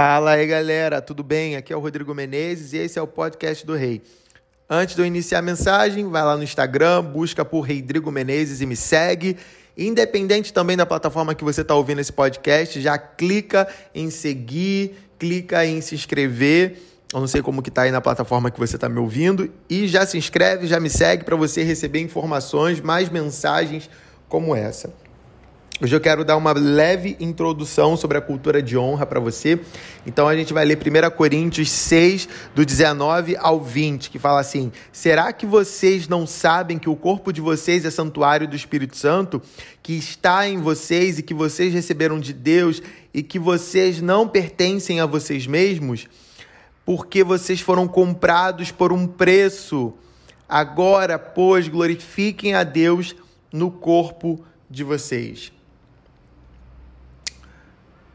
Fala aí galera, tudo bem? Aqui é o Rodrigo Menezes e esse é o podcast do Rei. Antes de eu iniciar a mensagem, vai lá no Instagram, busca por Rodrigo Menezes e me segue. Independente também da plataforma que você está ouvindo esse podcast, já clica em seguir, clica em se inscrever. Eu não sei como que tá aí na plataforma que você está me ouvindo e já se inscreve, já me segue para você receber informações, mais mensagens como essa. Hoje eu quero dar uma leve introdução sobre a cultura de honra para você. Então a gente vai ler 1 Coríntios 6, do 19 ao 20, que fala assim: Será que vocês não sabem que o corpo de vocês é santuário do Espírito Santo, que está em vocês e que vocês receberam de Deus e que vocês não pertencem a vocês mesmos? Porque vocês foram comprados por um preço. Agora, pois, glorifiquem a Deus no corpo de vocês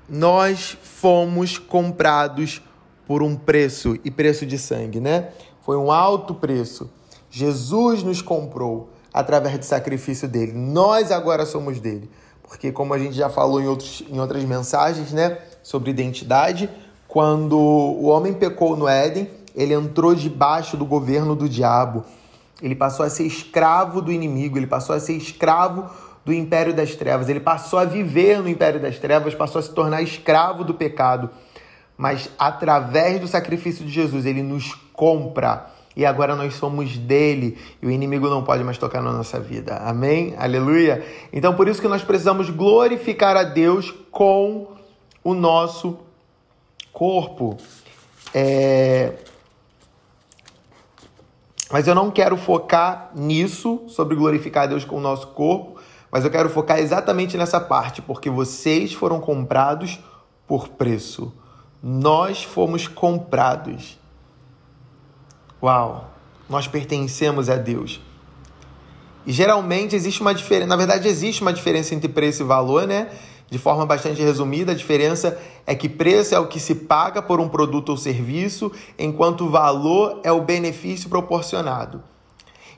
nós fomos comprados por um preço e preço de sangue, né? Foi um alto preço. Jesus nos comprou através do sacrifício dele. Nós agora somos dele. Porque, como a gente já falou em, outros, em outras mensagens, né, sobre identidade, quando o homem pecou no Éden, ele entrou debaixo do governo do diabo. Ele passou a ser escravo do inimigo, ele passou a ser escravo do império das trevas. Ele passou a viver no império das trevas, passou a se tornar escravo do pecado. Mas através do sacrifício de Jesus, ele nos compra e agora nós somos dele e o inimigo não pode mais tocar na nossa vida. Amém? Aleluia? Então por isso que nós precisamos glorificar a Deus com o nosso corpo. É... Mas eu não quero focar nisso, sobre glorificar a Deus com o nosso corpo, mas eu quero focar exatamente nessa parte, porque vocês foram comprados por preço. Nós fomos comprados. Uau! Nós pertencemos a Deus. E geralmente existe uma diferença, na verdade existe uma diferença entre preço e valor, né? De forma bastante resumida, a diferença é que preço é o que se paga por um produto ou serviço, enquanto valor é o benefício proporcionado.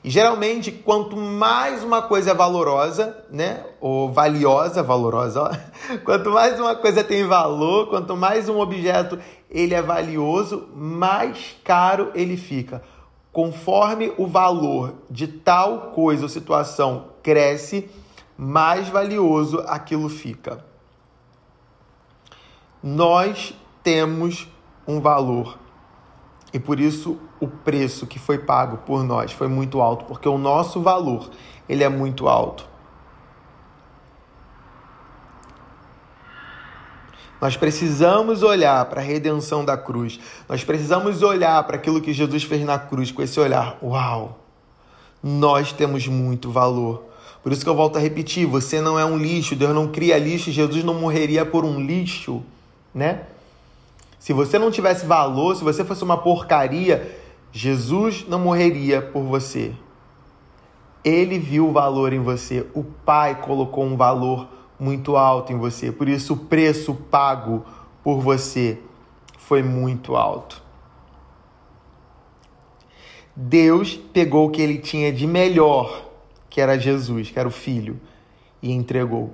E geralmente, quanto mais uma coisa é valorosa, né? Ou valiosa, valorosa, ó. Quanto mais uma coisa tem valor, quanto mais um objeto ele é valioso, mais caro ele fica. Conforme o valor de tal coisa ou situação cresce, mais valioso aquilo fica. Nós temos um valor e por isso o preço que foi pago por nós foi muito alto, porque o nosso valor, ele é muito alto. Nós precisamos olhar para a redenção da cruz. Nós precisamos olhar para aquilo que Jesus fez na cruz com esse olhar. Uau! Nós temos muito valor. Por isso que eu volto a repetir, você não é um lixo, Deus não cria lixo, Jesus não morreria por um lixo, né? Se você não tivesse valor, se você fosse uma porcaria, Jesus não morreria por você. Ele viu o valor em você. O Pai colocou um valor muito alto em você. Por isso, o preço pago por você foi muito alto. Deus pegou o que ele tinha de melhor, que era Jesus, que era o Filho, e entregou.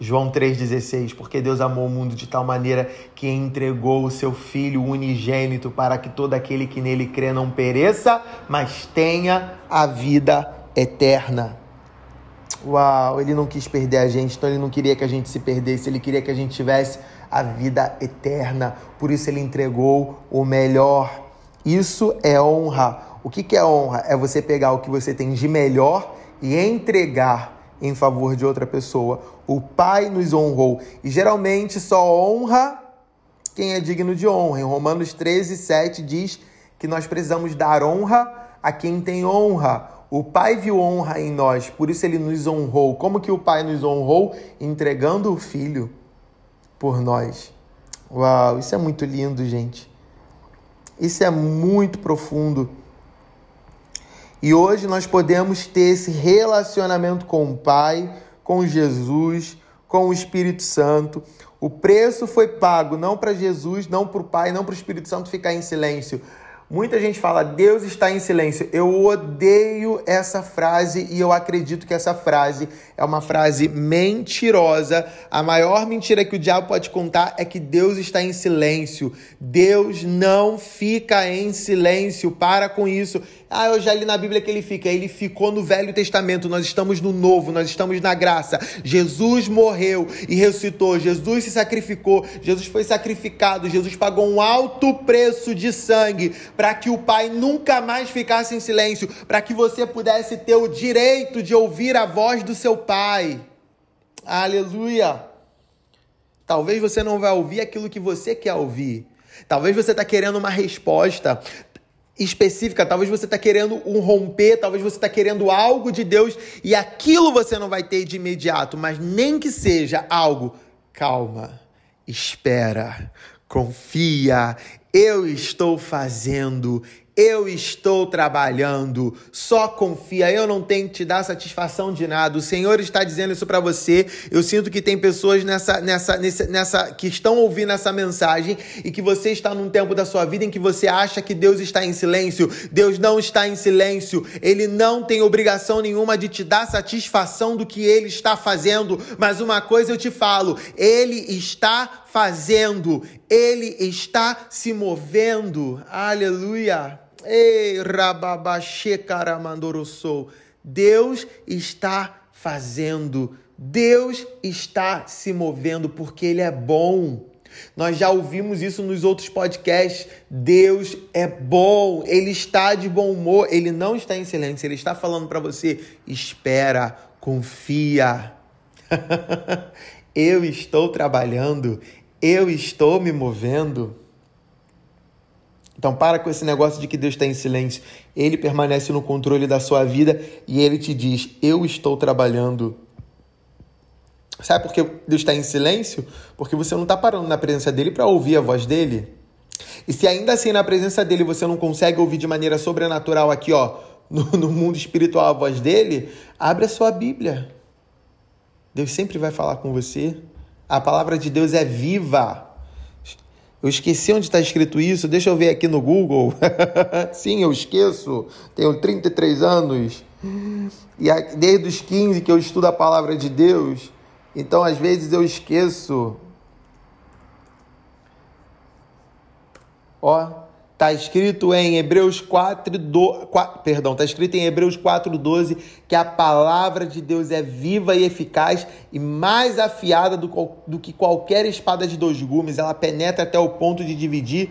João 3,16, porque Deus amou o mundo de tal maneira que entregou o seu Filho unigênito para que todo aquele que nele crê não pereça, mas tenha a vida eterna. Uau, ele não quis perder a gente, então ele não queria que a gente se perdesse, ele queria que a gente tivesse a vida eterna. Por isso ele entregou o melhor. Isso é honra. O que é honra? É você pegar o que você tem de melhor e entregar em favor de outra pessoa. O Pai nos honrou. E geralmente só honra quem é digno de honra. Em Romanos 13, 7 diz que nós precisamos dar honra a quem tem honra. O Pai viu honra em nós, por isso ele nos honrou. Como que o Pai nos honrou? Entregando o Filho por nós. Uau, isso é muito lindo, gente. Isso é muito profundo. E hoje nós podemos ter esse relacionamento com o Pai, com Jesus, com o Espírito Santo. O preço foi pago não para Jesus, não para o Pai, não para o Espírito Santo ficar em silêncio. Muita gente fala, Deus está em silêncio. Eu odeio essa frase e eu acredito que essa frase é uma frase mentirosa. A maior mentira que o diabo pode contar é que Deus está em silêncio. Deus não fica em silêncio. Para com isso. Ah, eu já li na Bíblia que ele fica. Ele ficou no Velho Testamento. Nós estamos no Novo, nós estamos na graça. Jesus morreu e ressuscitou. Jesus se sacrificou. Jesus foi sacrificado. Jesus pagou um alto preço de sangue para que o Pai nunca mais ficasse em silêncio, para que você pudesse ter o direito de ouvir a voz do seu Pai. Aleluia! Talvez você não vai ouvir aquilo que você quer ouvir. Talvez você está querendo uma resposta específica, talvez você está querendo um romper, talvez você está querendo algo de Deus e aquilo você não vai ter de imediato, mas nem que seja algo, calma, espera, confia, eu estou fazendo, eu estou trabalhando, só confia, eu não tenho que te dar satisfação de nada. O Senhor está dizendo isso para você. Eu sinto que tem pessoas nessa, nessa, nessa, nessa que estão ouvindo essa mensagem e que você está num tempo da sua vida em que você acha que Deus está em silêncio. Deus não está em silêncio. Ele não tem obrigação nenhuma de te dar satisfação do que ele está fazendo. Mas uma coisa eu te falo, ele está fazendo, ele está se movendo. Aleluia. Ei, rababaxê caramandorossou. Deus está fazendo. Deus está se movendo porque Ele é bom. Nós já ouvimos isso nos outros podcasts. Deus é bom, Ele está de bom humor, Ele não está em silêncio, Ele está falando para você: espera, confia. eu estou trabalhando, eu estou me movendo. Então para com esse negócio de que Deus está em silêncio. Ele permanece no controle da sua vida e ele te diz: Eu estou trabalhando. Sabe por que Deus está em silêncio? Porque você não está parando na presença dele para ouvir a voz dele. E se ainda assim na presença dele você não consegue ouvir de maneira sobrenatural aqui, ó, no, no mundo espiritual a voz dele, abre a sua Bíblia. Deus sempre vai falar com você. A palavra de Deus é viva. Eu esqueci onde está escrito isso, deixa eu ver aqui no Google. Sim, eu esqueço. Tenho 33 anos. E desde os 15 que eu estudo a palavra de Deus. Então, às vezes, eu esqueço. Ó, Está escrito em Hebreus 4, do, 4 perdão, está escrito em Hebreus 4:12 que a palavra de Deus é viva e eficaz e mais afiada do, do que qualquer espada de dois gumes. Ela penetra até o ponto de dividir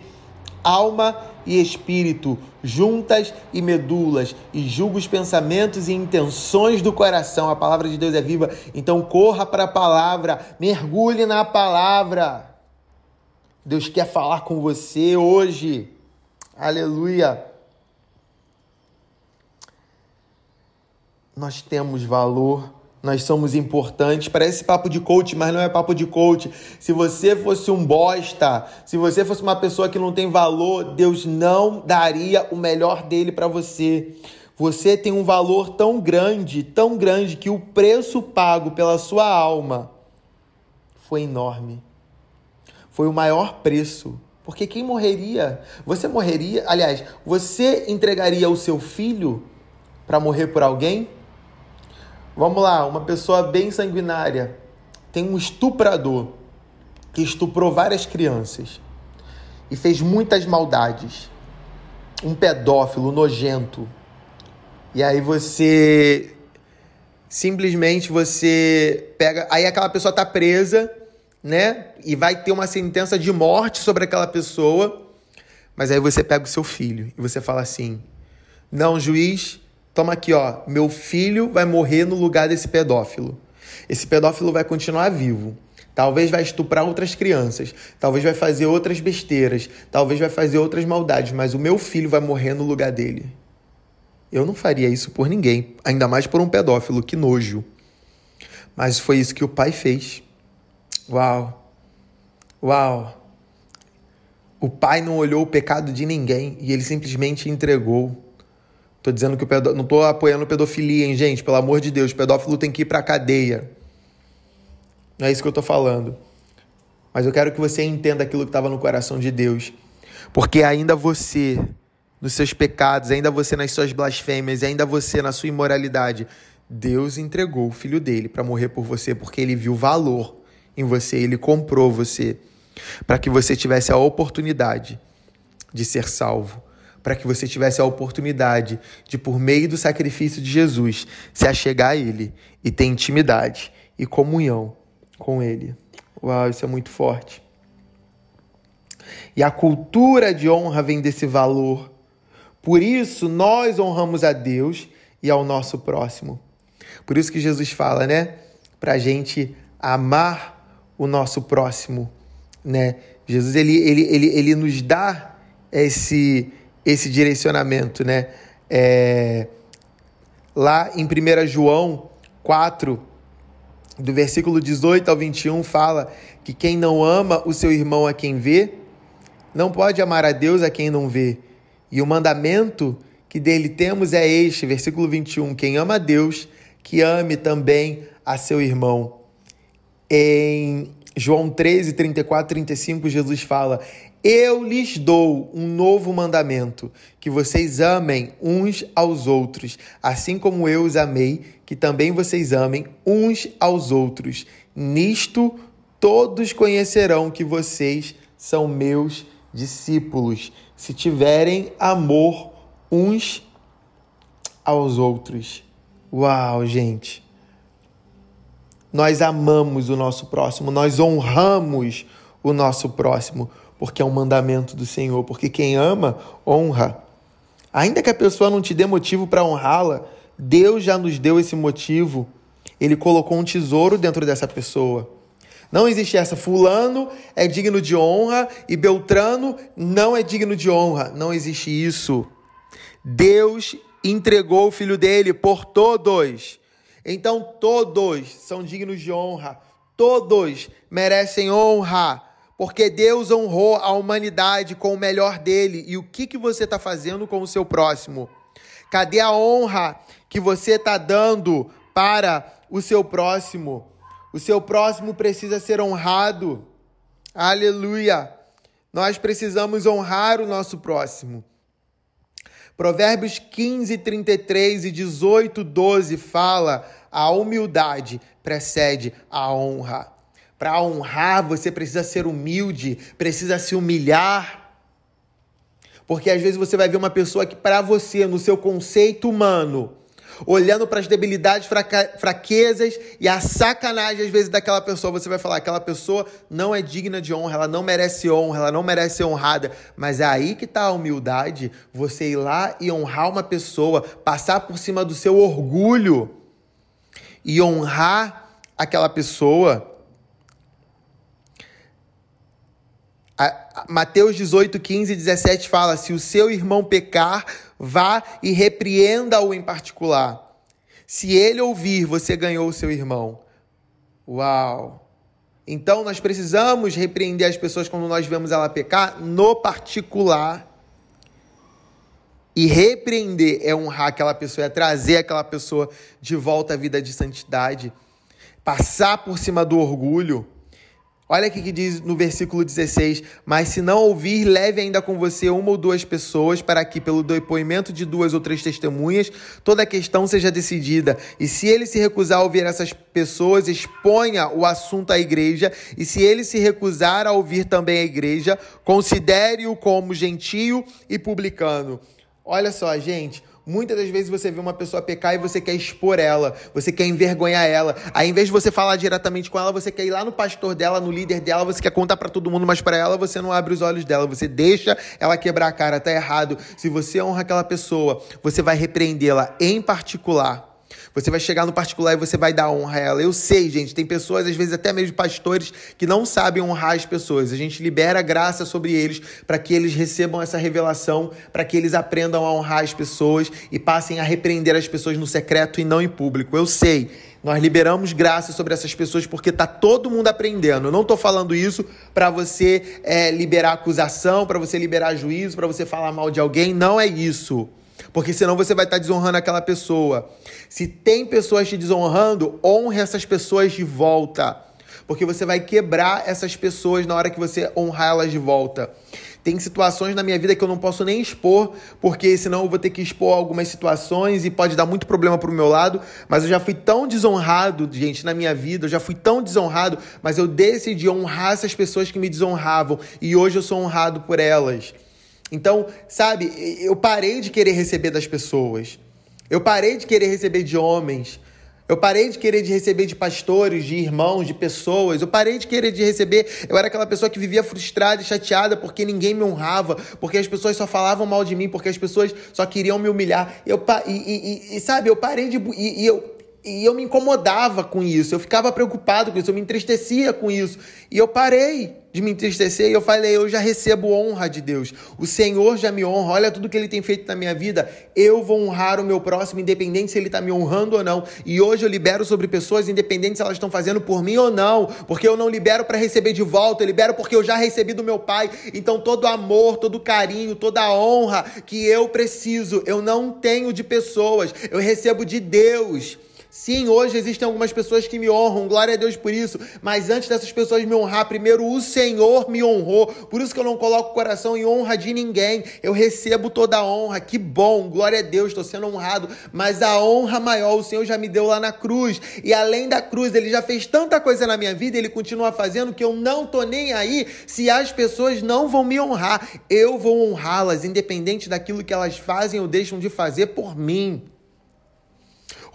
alma e espírito, juntas e medulas, e julga os pensamentos e intenções do coração. A palavra de Deus é viva, então corra para a palavra, mergulhe na palavra. Deus quer falar com você hoje. Aleluia! Nós temos valor, nós somos importantes. Parece papo de coach, mas não é papo de coach. Se você fosse um bosta, se você fosse uma pessoa que não tem valor, Deus não daria o melhor dele para você. Você tem um valor tão grande, tão grande, que o preço pago pela sua alma foi enorme. Foi o maior preço porque quem morreria? Você morreria, aliás, você entregaria o seu filho para morrer por alguém? Vamos lá, uma pessoa bem sanguinária. Tem um estuprador que estuprou várias crianças e fez muitas maldades. Um pedófilo nojento. E aí você simplesmente você pega, aí aquela pessoa tá presa né? E vai ter uma sentença de morte sobre aquela pessoa. Mas aí você pega o seu filho e você fala assim: "Não, juiz, toma aqui, ó, meu filho vai morrer no lugar desse pedófilo. Esse pedófilo vai continuar vivo. Talvez vai estuprar outras crianças, talvez vai fazer outras besteiras, talvez vai fazer outras maldades, mas o meu filho vai morrer no lugar dele." Eu não faria isso por ninguém, ainda mais por um pedófilo, que nojo. Mas foi isso que o pai fez. Uau! Uau! O pai não olhou o pecado de ninguém e ele simplesmente entregou. Tô dizendo que o pedó... não tô apoiando pedofilia, hein, gente? Pelo amor de Deus, o pedófilo tem que ir pra cadeia. Não é isso que eu tô falando. Mas eu quero que você entenda aquilo que estava no coração de Deus. Porque ainda você nos seus pecados, ainda você nas suas blasfêmias, ainda você na sua imoralidade, Deus entregou o filho dele para morrer por você porque ele viu valor em você, ele comprou você para que você tivesse a oportunidade de ser salvo, para que você tivesse a oportunidade de, por meio do sacrifício de Jesus, se achegar a Ele e ter intimidade e comunhão com Ele. Uau, isso é muito forte. E a cultura de honra vem desse valor. Por isso, nós honramos a Deus e ao nosso próximo. Por isso que Jesus fala, né? Para gente amar o nosso próximo, né? Jesus, ele, ele, ele, ele nos dá esse, esse direcionamento, né? É, lá em 1 João 4, do versículo 18 ao 21, fala que quem não ama o seu irmão a quem vê, não pode amar a Deus a quem não vê. E o mandamento que dele temos é este, versículo 21, quem ama a Deus, que ame também a seu irmão. Em João 13, 34, 35, Jesus fala: Eu lhes dou um novo mandamento, que vocês amem uns aos outros, assim como eu os amei, que também vocês amem uns aos outros. Nisto todos conhecerão que vocês são meus discípulos, se tiverem amor uns aos outros. Uau, gente! Nós amamos o nosso próximo, nós honramos o nosso próximo, porque é um mandamento do Senhor, porque quem ama, honra. Ainda que a pessoa não te dê motivo para honrá-la, Deus já nos deu esse motivo. Ele colocou um tesouro dentro dessa pessoa. Não existe essa. Fulano é digno de honra e Beltrano não é digno de honra. Não existe isso. Deus entregou o filho dele por todos. Então todos são dignos de honra. Todos merecem honra. Porque Deus honrou a humanidade com o melhor dele. E o que, que você está fazendo com o seu próximo? Cadê a honra que você está dando para o seu próximo? O seu próximo precisa ser honrado. Aleluia! Nós precisamos honrar o nosso próximo. Provérbios 15, 33 e 18, 12 fala: a humildade precede a honra. Para honrar, você precisa ser humilde, precisa se humilhar. Porque às vezes você vai ver uma pessoa que, para você, no seu conceito humano, olhando para as debilidades, fraquezas e a sacanagem às vezes daquela pessoa, você vai falar: aquela pessoa não é digna de honra, ela não merece honra, ela não merece ser honrada. Mas é aí que está a humildade, você ir lá e honrar uma pessoa, passar por cima do seu orgulho e honrar aquela pessoa. Mateus 18, 15 e 17 fala: se o seu irmão pecar, vá e repreenda-o em particular. Se ele ouvir, você ganhou o seu irmão. Uau! Então nós precisamos repreender as pessoas quando nós vemos ela pecar no particular. E repreender é honrar aquela pessoa, é trazer aquela pessoa de volta à vida de santidade, passar por cima do orgulho. Olha aqui que diz no versículo 16: Mas se não ouvir, leve ainda com você uma ou duas pessoas, para que, pelo depoimento de duas ou três testemunhas, toda a questão seja decidida. E se ele se recusar a ouvir essas pessoas, exponha o assunto à igreja. E se ele se recusar a ouvir também a igreja, considere-o como gentio e publicano. Olha só, gente, Muitas das vezes você vê uma pessoa pecar e você quer expor ela, você quer envergonhar ela. Aí, em vez de você falar diretamente com ela, você quer ir lá no pastor dela, no líder dela, você quer contar para todo mundo, mas para ela você não abre os olhos dela, você deixa ela quebrar a cara, tá errado. Se você honra aquela pessoa, você vai repreendê-la em particular. Você vai chegar no particular e você vai dar honra a ela. Eu sei, gente, tem pessoas, às vezes até mesmo pastores, que não sabem honrar as pessoas. A gente libera graça sobre eles para que eles recebam essa revelação, para que eles aprendam a honrar as pessoas e passem a repreender as pessoas no secreto e não em público. Eu sei. Nós liberamos graça sobre essas pessoas porque tá todo mundo aprendendo. Eu não estou falando isso para você é, liberar acusação, para você liberar juízo, para você falar mal de alguém. Não é isso porque senão você vai estar desonrando aquela pessoa. Se tem pessoas te desonrando, honre essas pessoas de volta, porque você vai quebrar essas pessoas na hora que você honrar elas de volta. Tem situações na minha vida que eu não posso nem expor, porque senão eu vou ter que expor algumas situações e pode dar muito problema pro meu lado. Mas eu já fui tão desonrado, gente, na minha vida, eu já fui tão desonrado, mas eu decidi honrar essas pessoas que me desonravam e hoje eu sou honrado por elas. Então, sabe, eu parei de querer receber das pessoas. Eu parei de querer receber de homens. Eu parei de querer de receber de pastores, de irmãos, de pessoas. Eu parei de querer de receber. Eu era aquela pessoa que vivia frustrada e chateada porque ninguém me honrava, porque as pessoas só falavam mal de mim, porque as pessoas só queriam me humilhar. Eu, e, e, e sabe, eu parei de. E, e eu, e eu me incomodava com isso, eu ficava preocupado com isso, eu me entristecia com isso. E eu parei de me entristecer e eu falei: eu já recebo honra de Deus. O Senhor já me honra. Olha tudo que ele tem feito na minha vida. Eu vou honrar o meu próximo, independente se ele está me honrando ou não. E hoje eu libero sobre pessoas, independente se elas estão fazendo por mim ou não. Porque eu não libero para receber de volta, eu libero porque eu já recebi do meu Pai. Então todo amor, todo carinho, toda honra que eu preciso, eu não tenho de pessoas, eu recebo de Deus. Sim, hoje existem algumas pessoas que me honram, glória a Deus por isso. Mas antes dessas pessoas me honrar, primeiro o Senhor me honrou. Por isso que eu não coloco o coração em honra de ninguém. Eu recebo toda a honra. Que bom, glória a Deus, estou sendo honrado. Mas a honra maior o Senhor já me deu lá na cruz. E além da cruz, ele já fez tanta coisa na minha vida, ele continua fazendo que eu não tô nem aí se as pessoas não vão me honrar. Eu vou honrá-las, independente daquilo que elas fazem ou deixam de fazer por mim.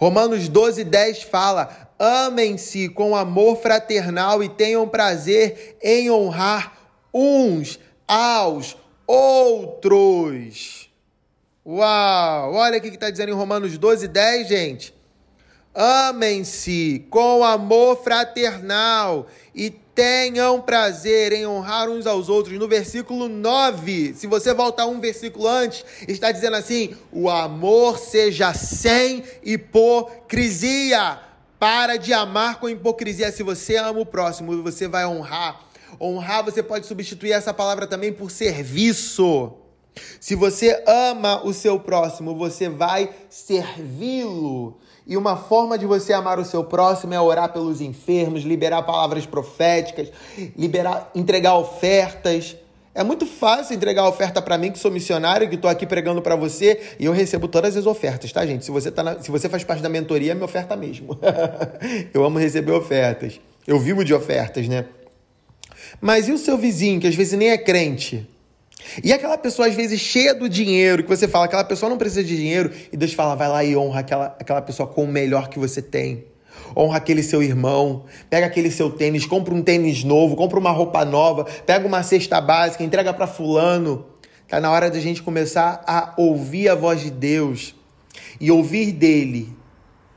Romanos 12, 10 fala: amem-se com amor fraternal e tenham prazer em honrar uns aos outros. Uau! Olha o que está dizendo em Romanos 12, 10, gente. Amem-se com amor fraternal e tenham prazer em honrar uns aos outros. No versículo 9, se você voltar um versículo antes, está dizendo assim: o amor seja sem hipocrisia. Para de amar com hipocrisia. Se você ama o próximo, você vai honrar. Honrar, você pode substituir essa palavra também por serviço. Se você ama o seu próximo, você vai servi-lo. E uma forma de você amar o seu próximo é orar pelos enfermos, liberar palavras proféticas, liberar, entregar ofertas. É muito fácil entregar oferta para mim, que sou missionário, que estou aqui pregando para você, e eu recebo todas as ofertas, tá, gente? Se você, tá na, se você faz parte da mentoria, é minha oferta mesmo. eu amo receber ofertas. Eu vivo de ofertas, né? Mas e o seu vizinho, que às vezes nem é crente? E aquela pessoa, às vezes, cheia do dinheiro, que você fala, aquela pessoa não precisa de dinheiro, e Deus fala, vai lá e honra aquela, aquela pessoa com o melhor que você tem. Honra aquele seu irmão, pega aquele seu tênis, compra um tênis novo, compra uma roupa nova, pega uma cesta básica, entrega para fulano. Tá na hora da gente começar a ouvir a voz de Deus e ouvir dele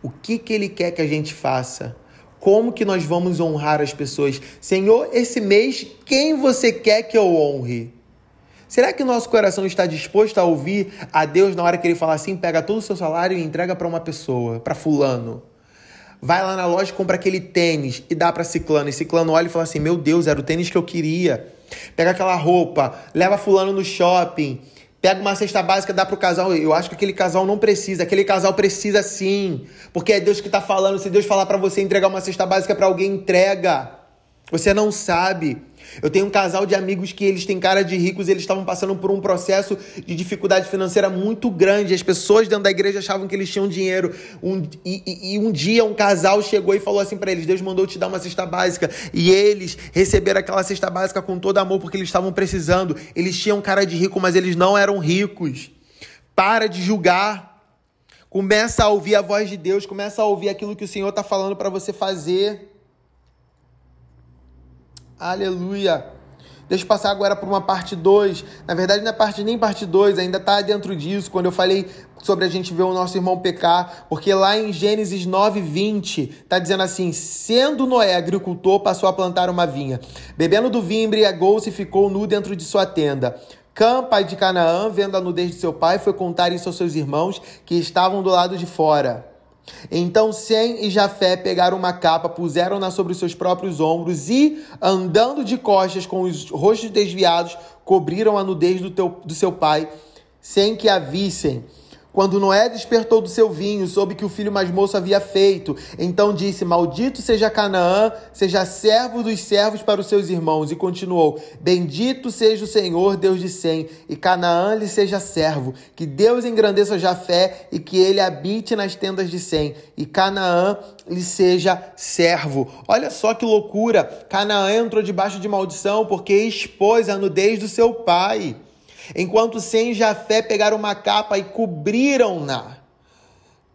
o que que ele quer que a gente faça. Como que nós vamos honrar as pessoas? Senhor, esse mês, quem você quer que eu honre? Será que nosso coração está disposto a ouvir a Deus na hora que ele fala assim: pega todo o seu salário e entrega para uma pessoa, para Fulano? Vai lá na loja compra aquele tênis e dá para Ciclano. E Ciclano olha e fala assim: Meu Deus, era o tênis que eu queria. Pega aquela roupa, leva Fulano no shopping. Pega uma cesta básica, dá pro casal. Eu acho que aquele casal não precisa. Aquele casal precisa sim. Porque é Deus que tá falando. Se Deus falar para você entregar uma cesta básica para alguém, entrega. Você não sabe. Eu tenho um casal de amigos que eles têm cara de ricos, eles estavam passando por um processo de dificuldade financeira muito grande. As pessoas dentro da igreja achavam que eles tinham dinheiro. Um, e, e, e um dia um casal chegou e falou assim para eles: Deus mandou te dar uma cesta básica. E eles receberam aquela cesta básica com todo amor porque eles estavam precisando. Eles tinham cara de rico, mas eles não eram ricos. Para de julgar. Começa a ouvir a voz de Deus, começa a ouvir aquilo que o Senhor está falando para você fazer. Aleluia. Deixa eu passar agora para uma parte 2. Na verdade, não é parte nem parte 2, ainda está dentro disso, quando eu falei sobre a gente ver o nosso irmão pecar, porque lá em Gênesis 9, 20, está dizendo assim: sendo Noé agricultor, passou a plantar uma vinha. Bebendo do vinho, embriagou-se e ficou nu dentro de sua tenda. Cã, pai de Canaã, vendo a nudez de seu pai, foi contar isso aos seus irmãos que estavam do lado de fora. Então Sem e Jafé pegaram uma capa, puseram-na sobre os seus próprios ombros e, andando de costas com os rostos desviados, cobriram a nudez do, teu, do seu pai, sem que a vissem. Quando Noé despertou do seu vinho, soube que o filho mais moço havia feito. Então disse: Maldito seja Canaã, seja servo dos servos para os seus irmãos. E continuou: Bendito seja o Senhor, Deus de Sem, e Canaã lhe seja servo. Que Deus engrandeça Jafé e que ele habite nas tendas de Sem, e Canaã lhe seja servo. Olha só que loucura! Canaã entrou debaixo de maldição porque expôs a nudez do seu pai. Enquanto Sem Jafé pegaram uma capa e cobriram-na.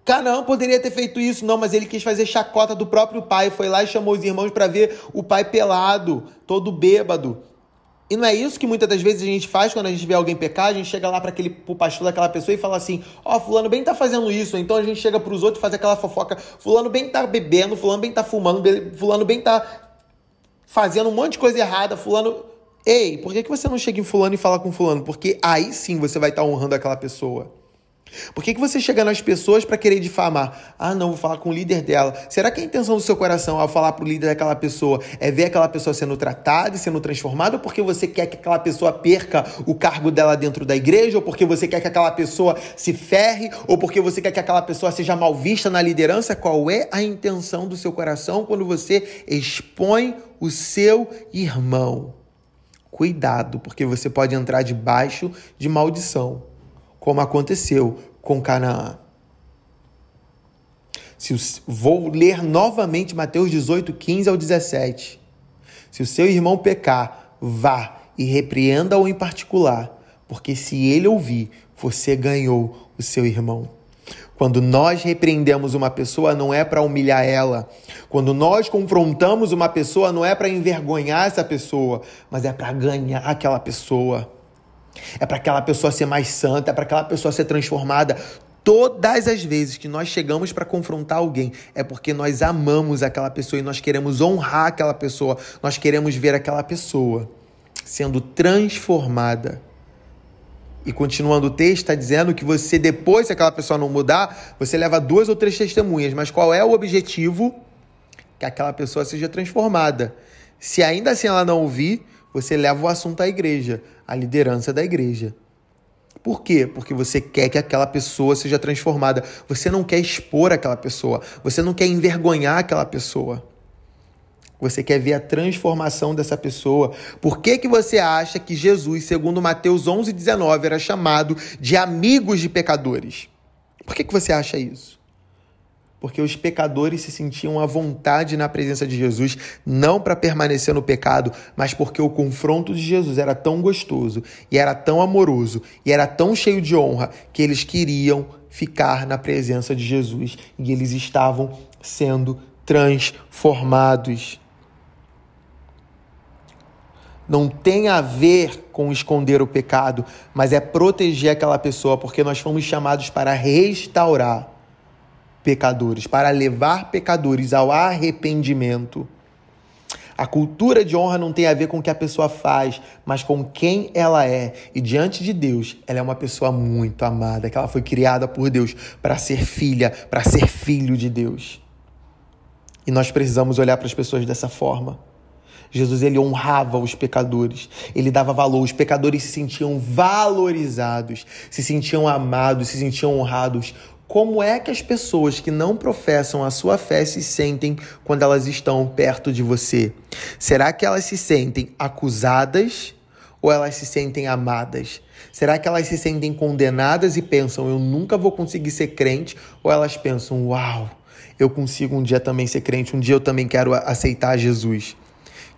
Canaã poderia ter feito isso, não, mas ele quis fazer chacota do próprio pai. Foi lá e chamou os irmãos para ver o pai pelado, todo bêbado. E não é isso que muitas das vezes a gente faz quando a gente vê alguém pecar, a gente chega lá para aquele pro pastor daquela pessoa e fala assim: "Ó, oh, fulano bem tá fazendo isso". Então a gente chega para os outros e faz aquela fofoca: "Fulano bem tá bebendo, fulano bem tá fumando, fulano bem tá fazendo um monte de coisa errada, fulano Ei, por que, que você não chega em fulano e fala com fulano? Porque aí sim você vai estar tá honrando aquela pessoa. Por que, que você chega nas pessoas para querer difamar? Ah, não, vou falar com o líder dela. Será que a intenção do seu coração ao falar para o líder daquela pessoa é ver aquela pessoa sendo tratada e sendo transformada? Ou porque você quer que aquela pessoa perca o cargo dela dentro da igreja? Ou porque você quer que aquela pessoa se ferre? Ou porque você quer que aquela pessoa seja mal vista na liderança? Qual é a intenção do seu coração quando você expõe o seu irmão? Cuidado, porque você pode entrar debaixo de maldição, como aconteceu com Canaã. Se vou ler novamente Mateus 18, 15 ao 17. Se o seu irmão pecar, vá e repreenda-o em particular, porque se ele ouvir, você ganhou o seu irmão. Quando nós repreendemos uma pessoa, não é para humilhar ela. Quando nós confrontamos uma pessoa, não é para envergonhar essa pessoa, mas é para ganhar aquela pessoa. É para aquela pessoa ser mais santa, é para aquela pessoa ser transformada. Todas as vezes que nós chegamos para confrontar alguém, é porque nós amamos aquela pessoa e nós queremos honrar aquela pessoa, nós queremos ver aquela pessoa sendo transformada. E continuando o texto, está dizendo que você, depois, se aquela pessoa não mudar, você leva duas ou três testemunhas. Mas qual é o objetivo? Que aquela pessoa seja transformada. Se ainda assim ela não ouvir, você leva o assunto à igreja, à liderança da igreja. Por quê? Porque você quer que aquela pessoa seja transformada. Você não quer expor aquela pessoa. Você não quer envergonhar aquela pessoa. Você quer ver a transformação dessa pessoa. Por que, que você acha que Jesus, segundo Mateus 11, 19, era chamado de amigos de pecadores? Por que, que você acha isso? Porque os pecadores se sentiam à vontade na presença de Jesus, não para permanecer no pecado, mas porque o confronto de Jesus era tão gostoso, e era tão amoroso, e era tão cheio de honra, que eles queriam ficar na presença de Jesus e eles estavam sendo transformados não tem a ver com esconder o pecado, mas é proteger aquela pessoa, porque nós fomos chamados para restaurar pecadores, para levar pecadores ao arrependimento. A cultura de honra não tem a ver com o que a pessoa faz, mas com quem ela é. E diante de Deus, ela é uma pessoa muito amada, que ela foi criada por Deus para ser filha, para ser filho de Deus. E nós precisamos olhar para as pessoas dessa forma. Jesus ele honrava os pecadores, ele dava valor, os pecadores se sentiam valorizados, se sentiam amados, se sentiam honrados. Como é que as pessoas que não professam a sua fé se sentem quando elas estão perto de você? Será que elas se sentem acusadas ou elas se sentem amadas? Será que elas se sentem condenadas e pensam eu nunca vou conseguir ser crente? Ou elas pensam, uau, eu consigo um dia também ser crente, um dia eu também quero aceitar Jesus?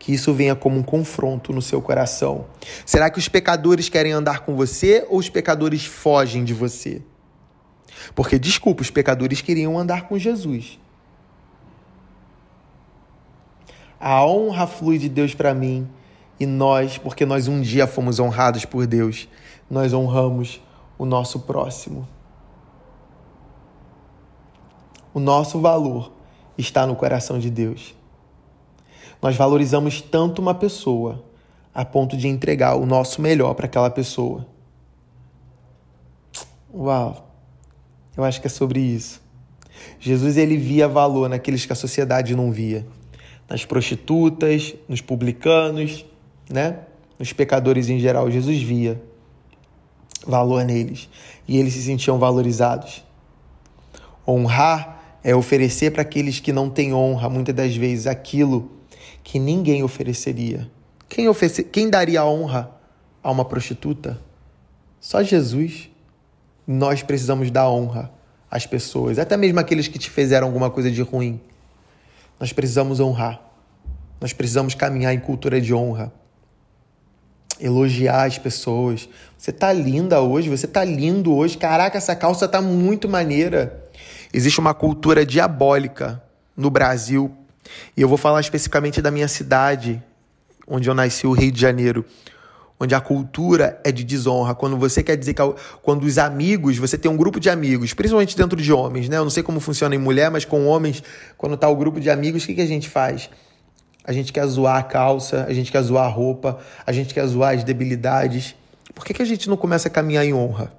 Que isso venha como um confronto no seu coração. Será que os pecadores querem andar com você ou os pecadores fogem de você? Porque, desculpa, os pecadores queriam andar com Jesus. A honra flui de Deus para mim e nós, porque nós um dia fomos honrados por Deus, nós honramos o nosso próximo. O nosso valor está no coração de Deus. Nós valorizamos tanto uma pessoa a ponto de entregar o nosso melhor para aquela pessoa. Uau! Eu acho que é sobre isso. Jesus ele via valor naqueles que a sociedade não via, nas prostitutas, nos publicanos, né? Nos pecadores em geral, Jesus via. valor neles e eles se sentiam valorizados. Honrar é oferecer para aqueles que não têm honra, muitas das vezes, aquilo que ninguém ofereceria. Quem, oferece... Quem daria honra a uma prostituta? Só Jesus. Nós precisamos dar honra às pessoas, até mesmo aqueles que te fizeram alguma coisa de ruim. Nós precisamos honrar. Nós precisamos caminhar em cultura de honra. Elogiar as pessoas. Você tá linda hoje, você tá lindo hoje. Caraca, essa calça tá muito maneira. Existe uma cultura diabólica no Brasil, e eu vou falar especificamente da minha cidade, onde eu nasci, o Rio de Janeiro, onde a cultura é de desonra. Quando você quer dizer que quando os amigos, você tem um grupo de amigos, principalmente dentro de homens, né? Eu não sei como funciona em mulher, mas com homens, quando tá o grupo de amigos, o que, que a gente faz? A gente quer zoar a calça, a gente quer zoar a roupa, a gente quer zoar as debilidades. Por que, que a gente não começa a caminhar em honra?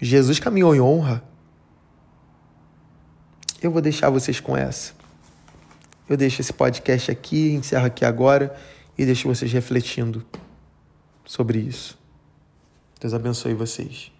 Jesus caminhou em honra. Eu vou deixar vocês com essa. Eu deixo esse podcast aqui, encerro aqui agora e deixo vocês refletindo sobre isso. Deus abençoe vocês.